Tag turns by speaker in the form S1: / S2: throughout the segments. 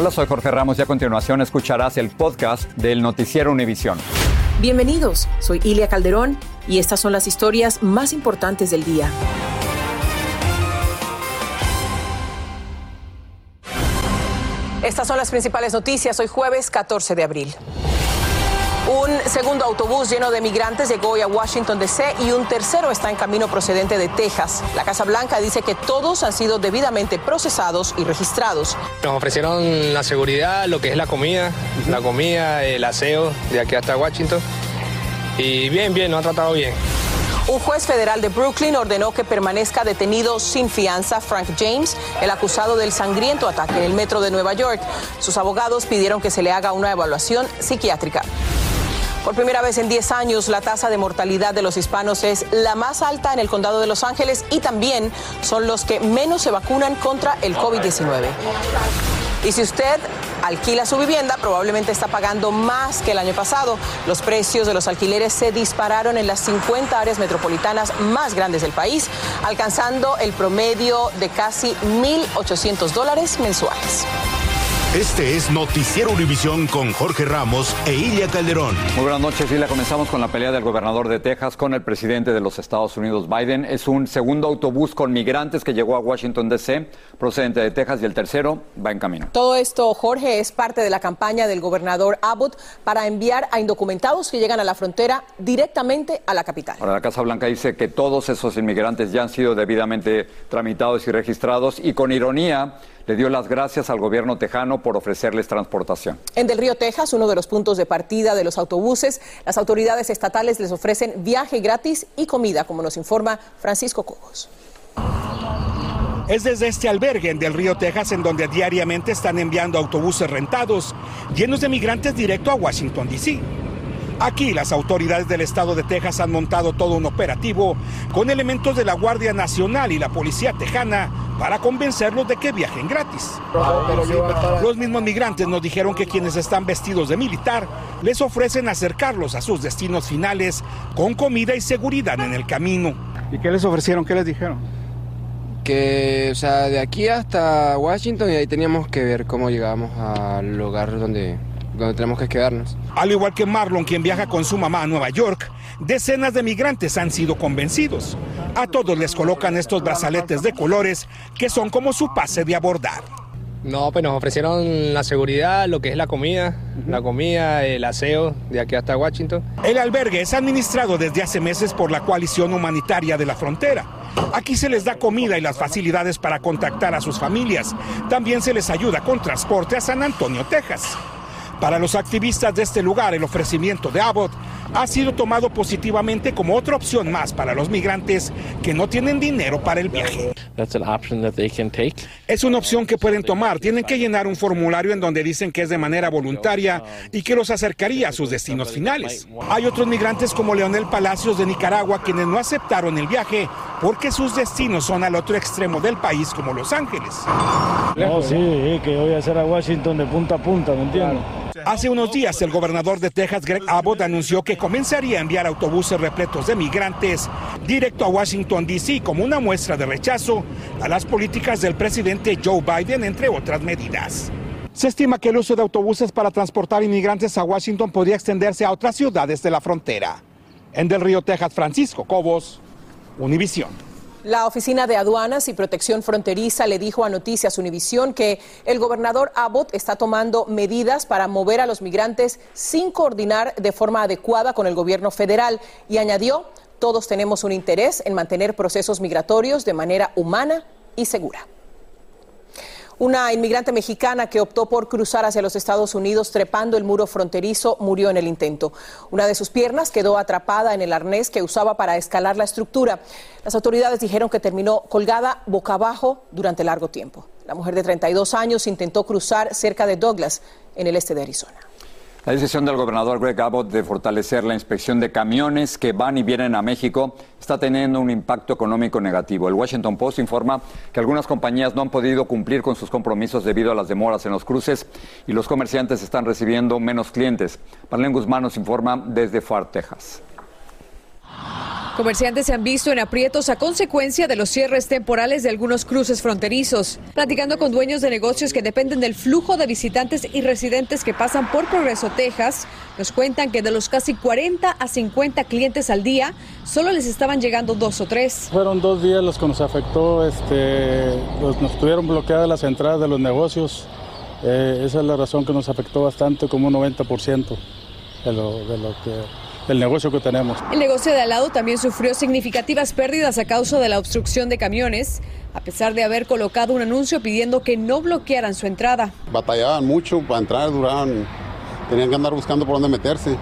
S1: Hola, soy Jorge Ramos y a continuación escucharás el podcast del Noticiero Univisión.
S2: Bienvenidos, soy Ilia Calderón y estas son las historias más importantes del día. Estas son las principales noticias hoy jueves 14 de abril. Un segundo autobús lleno de migrantes llegó hoy a Washington, D.C. y un tercero está en camino procedente de Texas. La Casa Blanca dice que todos han sido debidamente procesados y registrados.
S3: Nos ofrecieron la seguridad, lo que es la comida, la comida, el aseo de aquí hasta Washington. Y bien, bien, nos ha tratado bien.
S2: Un juez federal de Brooklyn ordenó que permanezca detenido sin fianza Frank James, el acusado del sangriento ataque en el metro de Nueva York. Sus abogados pidieron que se le haga una evaluación psiquiátrica. Por primera vez en 10 años, la tasa de mortalidad de los hispanos es la más alta en el condado de Los Ángeles y también son los que menos se vacunan contra el COVID-19. Y si usted alquila su vivienda, probablemente está pagando más que el año pasado. Los precios de los alquileres se dispararon en las 50 áreas metropolitanas más grandes del país, alcanzando el promedio de casi 1.800 dólares mensuales.
S4: Este es Noticiero Univisión con Jorge Ramos e Ilia Calderón.
S1: Muy buenas noches, Ilia. Comenzamos con la pelea del gobernador de Texas con el presidente de los Estados Unidos, Biden. Es un segundo autobús con migrantes que llegó a Washington, D.C., procedente de Texas, y el tercero va en camino.
S2: Todo esto, Jorge, es parte de la campaña del gobernador Abbott para enviar a indocumentados que llegan a la frontera directamente a la capital.
S1: Ahora, la Casa Blanca dice que todos esos inmigrantes ya han sido debidamente tramitados y registrados y con ironía le dio las gracias al gobierno tejano por ofrecerles transportación.
S2: En Del Río, Texas, uno de los puntos de partida de los autobuses, las autoridades estatales les ofrecen viaje gratis y comida, como nos informa Francisco Cobos.
S5: Es desde este albergue en Del Río, Texas, en donde diariamente están enviando autobuses rentados llenos de migrantes directo a Washington, D.C. Aquí las autoridades del estado de Texas han montado todo un operativo con elementos de la Guardia Nacional y la Policía Tejana para convencerlos de que viajen gratis. Los mismos migrantes nos dijeron que quienes están vestidos de militar les ofrecen acercarlos a sus destinos finales con comida y seguridad en el camino.
S6: ¿Y qué les ofrecieron? ¿Qué les dijeron?
S7: Que, o sea, de aquí hasta Washington y ahí teníamos que ver cómo llegábamos al lugar donde, donde tenemos que quedarnos.
S5: Al igual que Marlon, quien viaja con su mamá a Nueva York, decenas de migrantes han sido convencidos. A todos les colocan estos brazaletes de colores que son como su pase de abordar.
S3: No, pues nos ofrecieron la seguridad, lo que es la comida, la comida, el aseo de aquí hasta Washington.
S5: El albergue es administrado desde hace meses por la coalición humanitaria de la frontera. Aquí se les da comida y las facilidades para contactar a sus familias. También se les ayuda con transporte a San Antonio, Texas. Para los activistas de este lugar, el ofrecimiento de Abbott ha sido tomado positivamente como otra opción más para los migrantes que no tienen dinero para el viaje. Es una opción que pueden tomar. Tienen que llenar un formulario en donde dicen que es de manera voluntaria y que los acercaría a sus destinos finales. Hay otros migrantes como Leonel Palacios de Nicaragua quienes no aceptaron el viaje porque sus destinos son al otro extremo del país como Los Ángeles.
S6: No, sí, que voy a hacer a Washington de punta a punta, ¿me entiendes?
S5: Hace unos días el gobernador de Texas, Greg Abbott, anunció que comenzaría a enviar autobuses repletos de migrantes directo a Washington, D.C. como una muestra de rechazo a las políticas del presidente Joe Biden, entre otras medidas. Se estima que el uso de autobuses para transportar inmigrantes a Washington podría extenderse a otras ciudades de la frontera. En Del Río, Texas, Francisco Cobos, Univisión.
S2: La Oficina de Aduanas y Protección Fronteriza le dijo a Noticias Univisión que el gobernador Abbott está tomando medidas para mover a los migrantes sin coordinar de forma adecuada con el gobierno federal y añadió, todos tenemos un interés en mantener procesos migratorios de manera humana y segura. Una inmigrante mexicana que optó por cruzar hacia los Estados Unidos trepando el muro fronterizo murió en el intento. Una de sus piernas quedó atrapada en el arnés que usaba para escalar la estructura. Las autoridades dijeron que terminó colgada boca abajo durante largo tiempo. La mujer de 32 años intentó cruzar cerca de Douglas, en el este de Arizona.
S1: La decisión del gobernador Greg Abbott de fortalecer la inspección de camiones que van y vienen a México está teniendo un impacto económico negativo. El Washington Post informa que algunas compañías no han podido cumplir con sus compromisos debido a las demoras en los cruces y los comerciantes están recibiendo menos clientes. Marlene Guzmán nos informa desde Far, Texas.
S8: Comerciantes se han visto en aprietos a consecuencia de los cierres temporales de algunos cruces fronterizos. Platicando con dueños de negocios que dependen del flujo de visitantes y residentes que pasan por Progreso, Texas, nos cuentan que de los casi 40 a 50 clientes al día, solo les estaban llegando dos o tres.
S6: Fueron dos días los que nos afectó, este, nos tuvieron bloqueadas las entradas de los negocios. Eh, esa es la razón que nos afectó bastante, como un 90% de lo, de lo que el negocio que tenemos.
S8: El negocio de al lado también sufrió significativas pérdidas a causa de la obstrucción de camiones, a pesar de haber colocado un anuncio pidiendo que no bloquearan su entrada.
S9: Batallaban mucho para entrar, duraban, tenían que andar buscando por dónde meterse,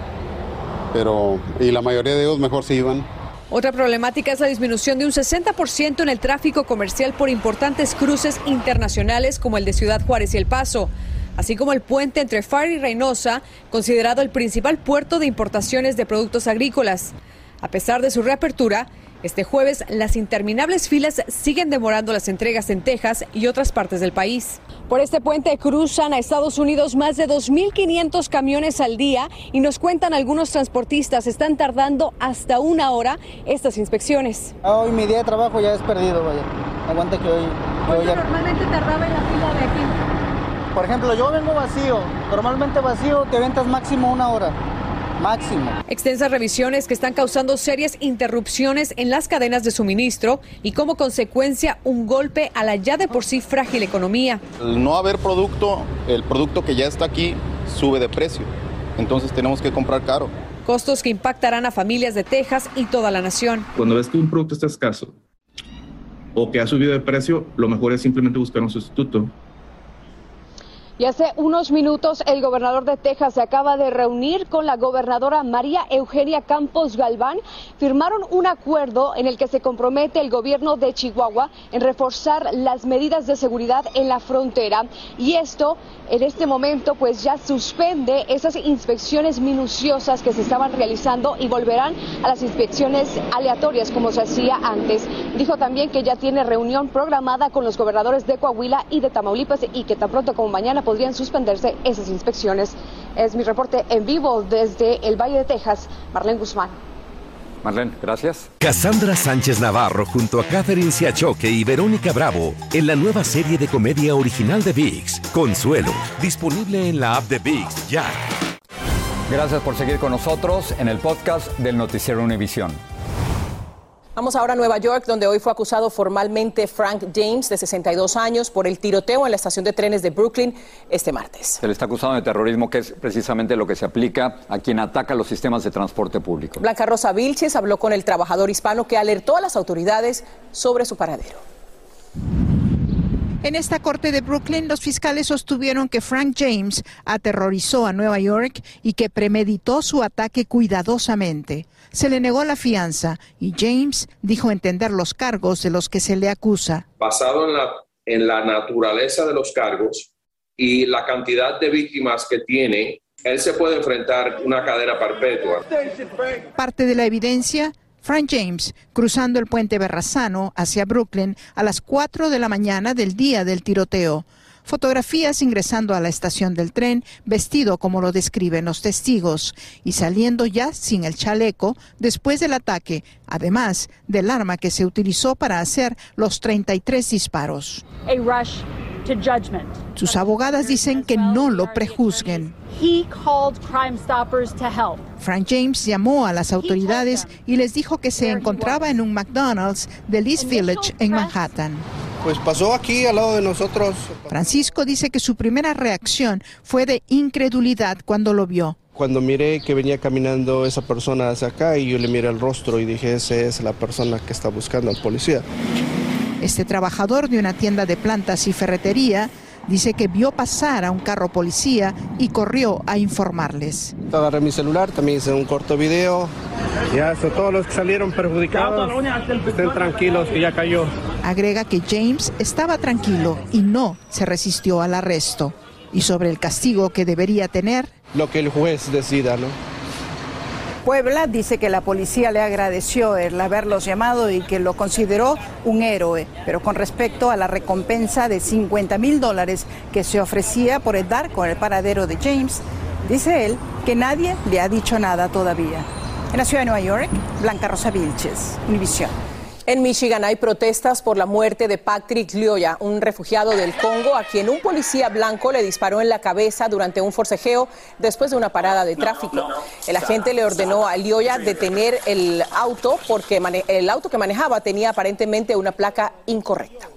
S9: pero y la mayoría de ellos mejor se iban.
S8: Otra problemática es la disminución de un 60% en el tráfico comercial por importantes cruces internacionales como el de Ciudad Juárez y El Paso así como el puente entre Far y Reynosa, considerado el principal puerto de importaciones de productos agrícolas. A pesar de su reapertura, este jueves las interminables filas siguen demorando las entregas en Texas y otras partes del país. Por este puente cruzan a Estados Unidos más de 2.500 camiones al día y nos cuentan algunos transportistas están tardando hasta una hora estas inspecciones.
S10: Hoy mi día de trabajo ya es perdido, vaya. Aguanta que hoy...
S8: normalmente tardaba en la fila de aquí?
S10: Por ejemplo, yo vengo vacío, normalmente vacío te ventas máximo una hora. Máximo.
S8: Extensas revisiones que están causando serias interrupciones en las cadenas de suministro y como consecuencia un golpe a la ya de por sí frágil economía.
S11: Al no haber producto, el producto que ya está aquí sube de precio. Entonces tenemos que comprar caro.
S8: Costos que impactarán a familias de Texas y toda la nación.
S12: Cuando ves que un producto está escaso o que ha subido de precio, lo mejor es simplemente buscar un sustituto
S8: y hace unos minutos el gobernador de Texas se acaba de reunir con la gobernadora María Eugenia Campos Galván. Firmaron un acuerdo en el que se compromete el gobierno de Chihuahua en reforzar las medidas de seguridad en la frontera. Y esto en este momento pues ya suspende esas inspecciones minuciosas que se estaban realizando y volverán a las inspecciones aleatorias como se hacía antes. Dijo también que ya tiene reunión programada con los gobernadores de Coahuila y de Tamaulipas y que tan pronto como mañana podrían suspenderse esas inspecciones. Es mi reporte en vivo desde el Valle de Texas, Marlene Guzmán.
S1: Marlene, gracias.
S13: Cassandra Sánchez Navarro junto a Catherine Siachoque y Verónica Bravo en la nueva serie de comedia original de VIX, Consuelo, disponible en la app de VIX ya.
S1: Gracias por seguir con nosotros en el podcast del Noticiero Univisión.
S2: Vamos ahora a Nueva York, donde hoy fue acusado formalmente Frank James, de 62 años, por el tiroteo en la estación de trenes de Brooklyn este martes.
S1: Se le está acusado de terrorismo, que es precisamente lo que se aplica a quien ataca los sistemas de transporte público.
S2: Blanca Rosa Vilches habló con el trabajador hispano que alertó a las autoridades sobre su paradero.
S14: En esta corte de Brooklyn, los fiscales sostuvieron que Frank James aterrorizó a Nueva York y que premeditó su ataque cuidadosamente. Se le negó la fianza y James dijo entender los cargos de los que se le acusa.
S15: Basado en la, en la naturaleza de los cargos y la cantidad de víctimas que tiene, él se puede enfrentar una cadena perpetua.
S14: Parte de la evidencia Frank James cruzando el puente Berrazano hacia Brooklyn a las 4 de la mañana del día del tiroteo. Fotografías ingresando a la estación del tren, vestido como lo describen los testigos, y saliendo ya sin el chaleco después del ataque, además del arma que se utilizó para hacer los 33 disparos. Sus abogadas dicen que no lo prejuzguen. Frank James llamó a las autoridades y les dijo que se encontraba en un McDonald's de East Village en Manhattan.
S16: Pues pasó aquí al lado de nosotros.
S14: Francisco dice que su primera reacción fue de incredulidad cuando lo vio.
S16: Cuando miré que venía caminando esa persona hacia acá y yo le miré el rostro y dije, esa es la persona que está buscando al policía.
S14: Este trabajador de una tienda de plantas y ferretería dice que vio pasar a un carro policía y corrió a informarles.
S16: Agarré mi celular, también hice un corto video. Ya, eso, todos los que salieron perjudicados, estén tranquilos que ya cayó.
S14: Agrega que James estaba tranquilo y no se resistió al arresto. Y sobre el castigo que debería tener,
S16: lo que el juez decida, ¿no?
S17: Puebla dice que la policía le agradeció el haberlos llamado y que lo consideró un héroe, pero con respecto a la recompensa de 50 mil dólares que se ofrecía por dar con el paradero de James, dice él que nadie le ha dicho nada todavía. En la ciudad de Nueva York, Blanca Rosa Vilches, Univisión.
S2: En Michigan hay protestas por la muerte de Patrick Lyoya, un refugiado del Congo a quien un policía blanco le disparó en la cabeza durante un forcejeo después de una parada de tráfico. El agente le ordenó a Lyoya detener el auto porque el auto que manejaba tenía aparentemente una placa incorrecta.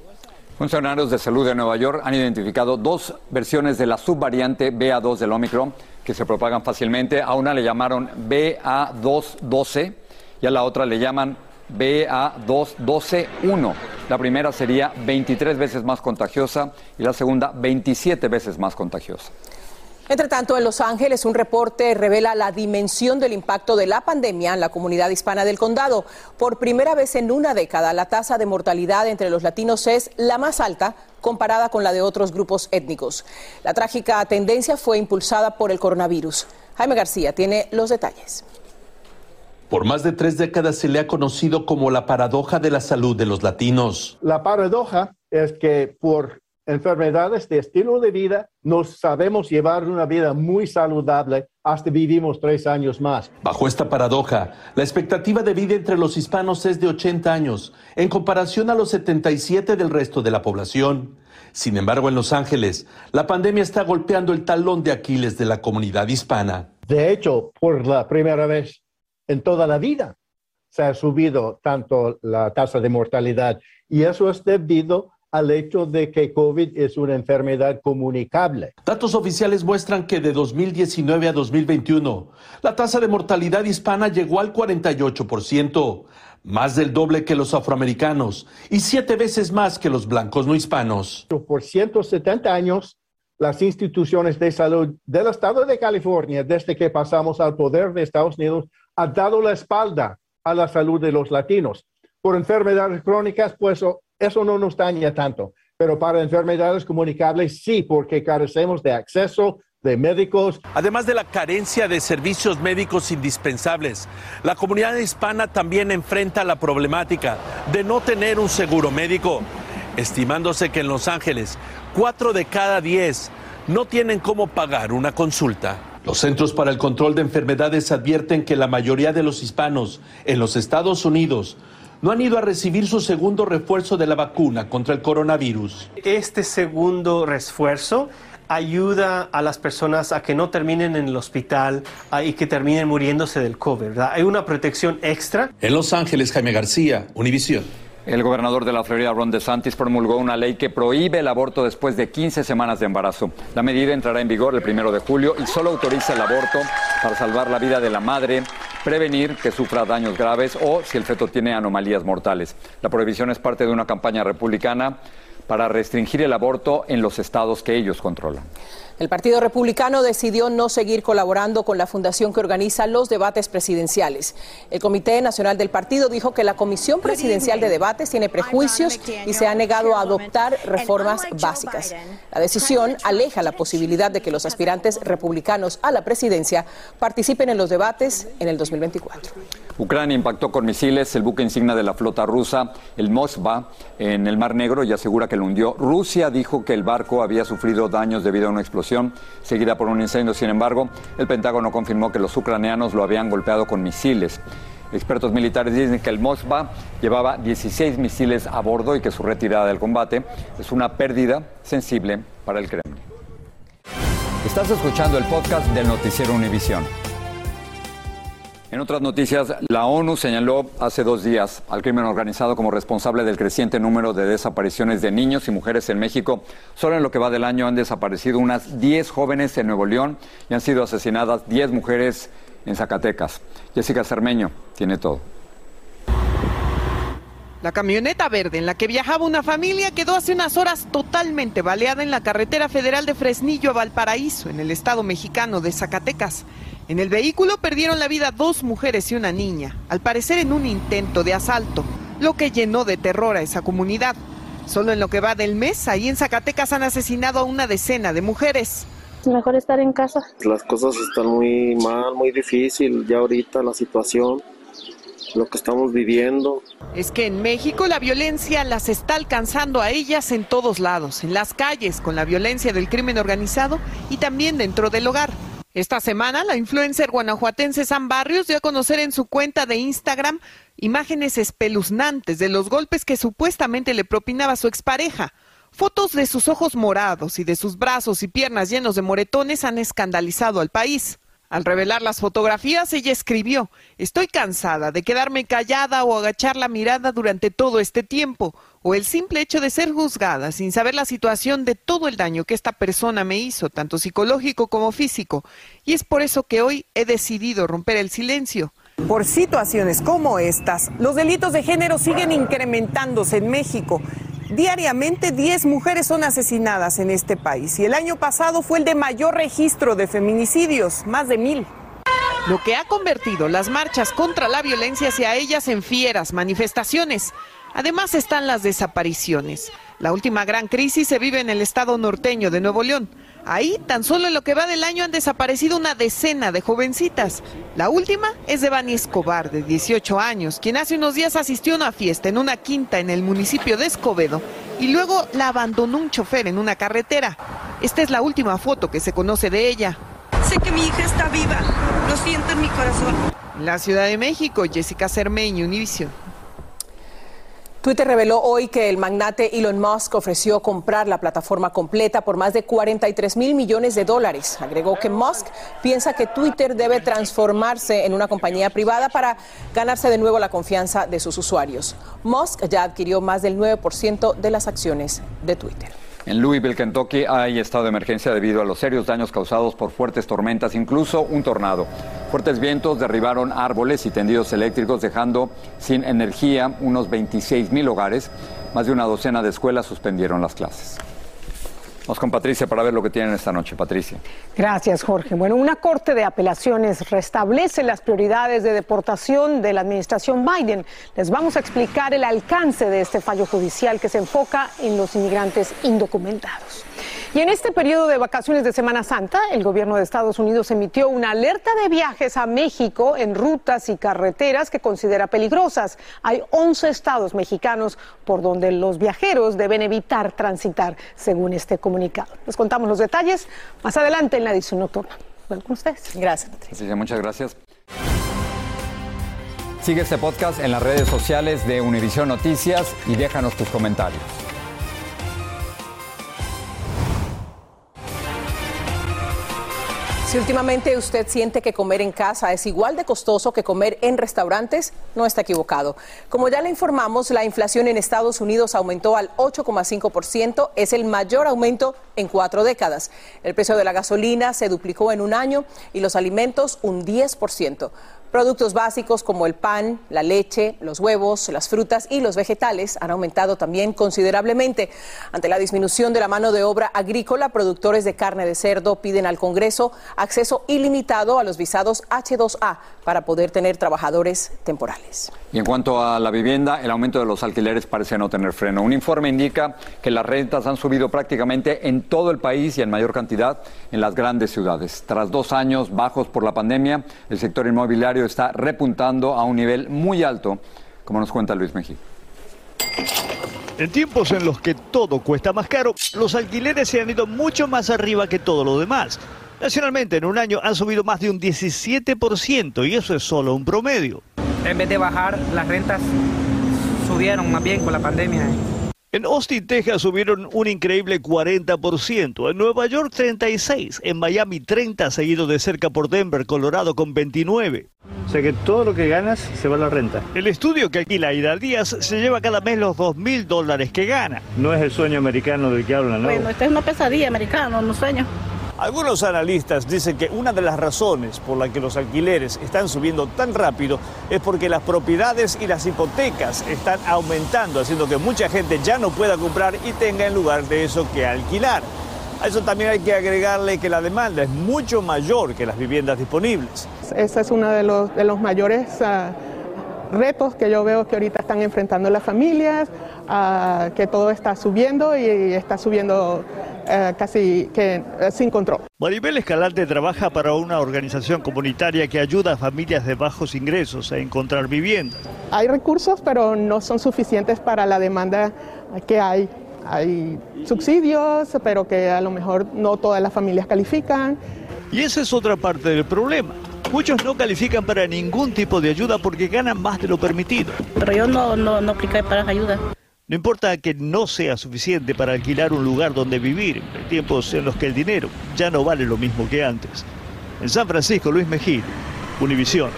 S1: Funcionarios de salud de Nueva York han identificado dos versiones de la subvariante BA2 del Omicron que se propagan fácilmente. A una le llamaron BA212 y a la otra le llaman BA212-1. La primera sería 23 veces más contagiosa y la segunda 27 veces más contagiosa.
S2: Entre tanto, en Los Ángeles, un reporte revela la dimensión del impacto de la pandemia en la comunidad hispana del condado. Por primera vez en una década, la tasa de mortalidad entre los latinos es la más alta comparada con la de otros grupos étnicos. La trágica tendencia fue impulsada por el coronavirus. Jaime García tiene los detalles.
S18: Por más de tres décadas se le ha conocido como la paradoja de la salud de los latinos.
S19: La paradoja es que por enfermedades de estilo de vida nos sabemos llevar una vida muy saludable hasta vivimos tres años más.
S18: Bajo esta paradoja, la expectativa de vida entre los hispanos es de 80 años, en comparación a los 77 del resto de la población. Sin embargo, en Los Ángeles, la pandemia está golpeando el talón de Aquiles de la comunidad hispana.
S19: De hecho, por la primera vez en toda la vida se ha subido tanto la tasa de mortalidad y eso es debido al hecho de que COVID es una enfermedad comunicable.
S18: Datos oficiales muestran que de 2019 a 2021 la tasa de mortalidad hispana llegó al 48%, más del doble que los afroamericanos y siete veces más que los blancos no hispanos.
S19: Por 170 años, las instituciones de salud del estado de California, desde que pasamos al poder de Estados Unidos, ha dado la espalda a la salud de los latinos. Por enfermedades crónicas, pues eso no nos daña tanto, pero para enfermedades comunicables sí, porque carecemos de acceso de médicos.
S18: Además de la carencia de servicios médicos indispensables, la comunidad hispana también enfrenta la problemática de no tener un seguro médico, estimándose que en Los Ángeles, cuatro de cada diez no tienen cómo pagar una consulta. Los Centros para el Control de Enfermedades advierten que la mayoría de los hispanos en los Estados Unidos no han ido a recibir su segundo refuerzo de la vacuna contra el coronavirus.
S20: Este segundo refuerzo ayuda a las personas a que no terminen en el hospital y que terminen muriéndose del COVID. ¿verdad? Hay una protección extra.
S18: En Los Ángeles, Jaime García, Univisión.
S1: El gobernador de la Florida, Ron DeSantis, promulgó una ley que prohíbe el aborto después de 15 semanas de embarazo. La medida entrará en vigor el primero de julio y solo autoriza el aborto para salvar la vida de la madre, prevenir que sufra daños graves o si el feto tiene anomalías mortales. La prohibición es parte de una campaña republicana para restringir el aborto en los estados que ellos controlan.
S2: El Partido Republicano decidió no seguir colaborando con la fundación que organiza los debates presidenciales. El Comité Nacional del Partido dijo que la Comisión Presidencial de Debates tiene prejuicios y se ha negado a adoptar reformas básicas. La decisión aleja la posibilidad de que los aspirantes republicanos a la presidencia participen en los debates en el 2024.
S1: Ucrania impactó con misiles el buque insignia de la flota rusa, el Moskva, en el Mar Negro y asegura que lo hundió. Rusia dijo que el barco había sufrido daños debido a una explosión seguida por un incendio. Sin embargo, el Pentágono confirmó que los ucranianos lo habían golpeado con misiles. Expertos militares dicen que el Moskva llevaba 16 misiles a bordo y que su retirada del combate es una pérdida sensible para el Kremlin. Estás escuchando el podcast del noticiero Univisión. En otras noticias, la ONU señaló hace dos días al crimen organizado como responsable del creciente número de desapariciones de niños y mujeres en México. Solo en lo que va del año han desaparecido unas 10 jóvenes en Nuevo León y han sido asesinadas 10 mujeres en Zacatecas. Jessica Cermeño tiene todo.
S21: La camioneta verde en la que viajaba una familia quedó hace unas horas totalmente baleada en la carretera federal de Fresnillo a Valparaíso, en el estado mexicano de Zacatecas. En el vehículo perdieron la vida dos mujeres y una niña, al parecer en un intento de asalto, lo que llenó de terror a esa comunidad. Solo en lo que va del mes, ahí en Zacatecas han asesinado a una decena de mujeres.
S22: Mejor estar en casa.
S16: Las cosas están muy mal, muy difícil ya ahorita la situación, lo que estamos viviendo.
S21: Es que en México la violencia las está alcanzando a ellas en todos lados, en las calles, con la violencia del crimen organizado y también dentro del hogar. Esta semana, la influencer guanajuatense San Barrios dio a conocer en su cuenta de Instagram imágenes espeluznantes de los golpes que supuestamente le propinaba su expareja. Fotos de sus ojos morados y de sus brazos y piernas llenos de moretones han escandalizado al país. Al revelar las fotografías, ella escribió, Estoy cansada de quedarme callada o agachar la mirada durante todo este tiempo, o el simple hecho de ser juzgada sin saber la situación de todo el daño que esta persona me hizo, tanto psicológico como físico. Y es por eso que hoy he decidido romper el silencio. Por situaciones como estas, los delitos de género siguen incrementándose en México. Diariamente 10 mujeres son asesinadas en este país y el año pasado fue el de mayor registro de feminicidios, más de mil. Lo que ha convertido las marchas contra la violencia hacia ellas en fieras manifestaciones. Además están las desapariciones. La última gran crisis se vive en el estado norteño de Nuevo León. Ahí, tan solo en lo que va del año, han desaparecido una decena de jovencitas. La última es de Bani Escobar, de 18 años, quien hace unos días asistió a una fiesta en una quinta en el municipio de Escobedo y luego la abandonó un chofer en una carretera. Esta es la última foto que se conoce de ella.
S23: Sé que mi hija está viva, lo siento en mi corazón.
S21: En la Ciudad de México, Jessica Cermeño, Univision.
S2: Twitter reveló hoy que el magnate Elon Musk ofreció comprar la plataforma completa por más de 43 mil millones de dólares. Agregó que Musk piensa que Twitter debe transformarse en una compañía privada para ganarse de nuevo la confianza de sus usuarios. Musk ya adquirió más del 9% de las acciones de Twitter.
S1: En Louisville, Kentucky, hay estado de emergencia debido a los serios daños causados por fuertes tormentas, incluso un tornado. Fuertes vientos derribaron árboles y tendidos eléctricos, dejando sin energía unos 26 mil hogares. Más de una docena de escuelas suspendieron las clases. Vamos con Patricia para ver lo que tienen esta noche. Patricia.
S24: Gracias, Jorge. Bueno, una corte de apelaciones restablece las prioridades de deportación de la administración Biden. Les vamos a explicar el alcance de este fallo judicial que se enfoca en los inmigrantes indocumentados. Y en este periodo de vacaciones de Semana Santa, el gobierno de Estados Unidos emitió una alerta de viajes a México en rutas y carreteras que considera peligrosas. Hay 11 estados mexicanos por donde los viajeros deben evitar transitar, según este comunicado. Les contamos los detalles más adelante en la edición nocturna. Bueno, con ustedes.
S2: Gracias.
S1: Muchas gracias. Sigue este podcast en las redes sociales de Univision Noticias y déjanos tus comentarios.
S2: Si últimamente usted siente que comer en casa es igual de costoso que comer en restaurantes, no está equivocado. Como ya le informamos, la inflación en Estados Unidos aumentó al 8,5%, es el mayor aumento en cuatro décadas. El precio de la gasolina se duplicó en un año y los alimentos un 10%. Productos básicos como el pan, la leche, los huevos, las frutas y los vegetales han aumentado también considerablemente. Ante la disminución de la mano de obra agrícola, productores de carne de cerdo piden al Congreso acceso ilimitado a los visados H2A para poder tener trabajadores temporales.
S1: Y en cuanto a la vivienda, el aumento de los alquileres parece no tener freno. Un informe indica que las rentas han subido prácticamente en todo el país y en mayor cantidad en las grandes ciudades. Tras dos años bajos por la pandemia, el sector inmobiliario está repuntando a un nivel muy alto, como nos cuenta Luis Mejía.
S25: En tiempos en los que todo cuesta más caro, los alquileres se han ido mucho más arriba que todo lo demás. Nacionalmente, en un año han subido más de un 17% y eso es solo un promedio.
S26: En vez de bajar, las rentas subieron más bien con la pandemia.
S25: En Austin, Texas subieron un increíble 40%, en Nueva York 36%, en Miami 30%, seguido de cerca por Denver, Colorado con 29%.
S27: O sea que todo lo que ganas se va a la renta.
S25: El estudio que alquila Ida Díaz se lleva cada mes los 2 mil dólares que gana.
S27: No es el sueño americano del que hablan, ¿no?
S28: Bueno, esta es una pesadilla americana, no sueño.
S25: Algunos analistas dicen que una de las razones por la que los alquileres están subiendo tan rápido es porque las propiedades y las hipotecas están aumentando, haciendo que mucha gente ya no pueda comprar y tenga en lugar de eso que alquilar. A eso también hay que agregarle que la demanda es mucho mayor que las viviendas disponibles.
S29: Ese es uno de los, mayores uh,
S22: retos que yo veo que ahorita están enfrentando las familias, que todo está subiendo y está subiendo eh, casi que eh, sin control.
S25: Maribel Escalante trabaja para una organización comunitaria que ayuda a familias de bajos ingresos a encontrar vivienda.
S22: Hay recursos, pero no son suficientes para la demanda que hay. Hay subsidios, pero que a lo mejor no todas las familias califican.
S25: Y esa es otra parte del problema. Muchos no califican para ningún tipo de ayuda porque ganan más de lo permitido.
S28: Pero yo no, no, no apliqué para ayuda.
S25: No importa que no sea suficiente para alquilar un lugar donde vivir, en tiempos en los que el dinero ya no vale lo mismo que antes. En San Francisco, Luis Mejía, Univisión.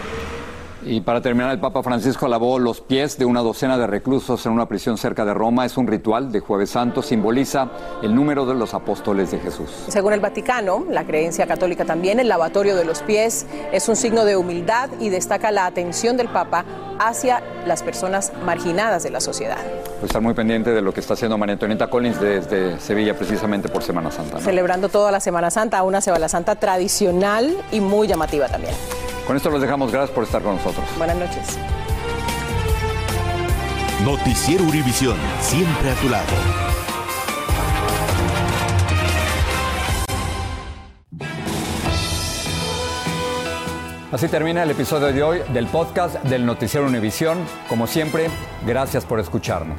S1: Y para terminar, el Papa Francisco lavó los pies de una docena de reclusos en una prisión cerca de Roma. Es un ritual de Jueves Santo, simboliza el número de los apóstoles de Jesús.
S2: Según el Vaticano, la creencia católica también, el lavatorio de los pies es un signo de humildad y destaca la atención del Papa hacia las personas marginadas de la sociedad.
S1: Pues estar muy pendiente de lo que está haciendo María Antonieta Collins desde Sevilla precisamente por Semana Santa.
S2: Celebrando toda la Semana Santa, una Semana Santa tradicional y muy llamativa también.
S1: Con esto los dejamos. Gracias por estar con nosotros.
S2: Buenas noches.
S13: Noticiero Univisión, siempre a tu lado.
S1: Así termina el episodio de hoy del podcast del Noticiero Univisión. Como siempre, gracias por escucharnos.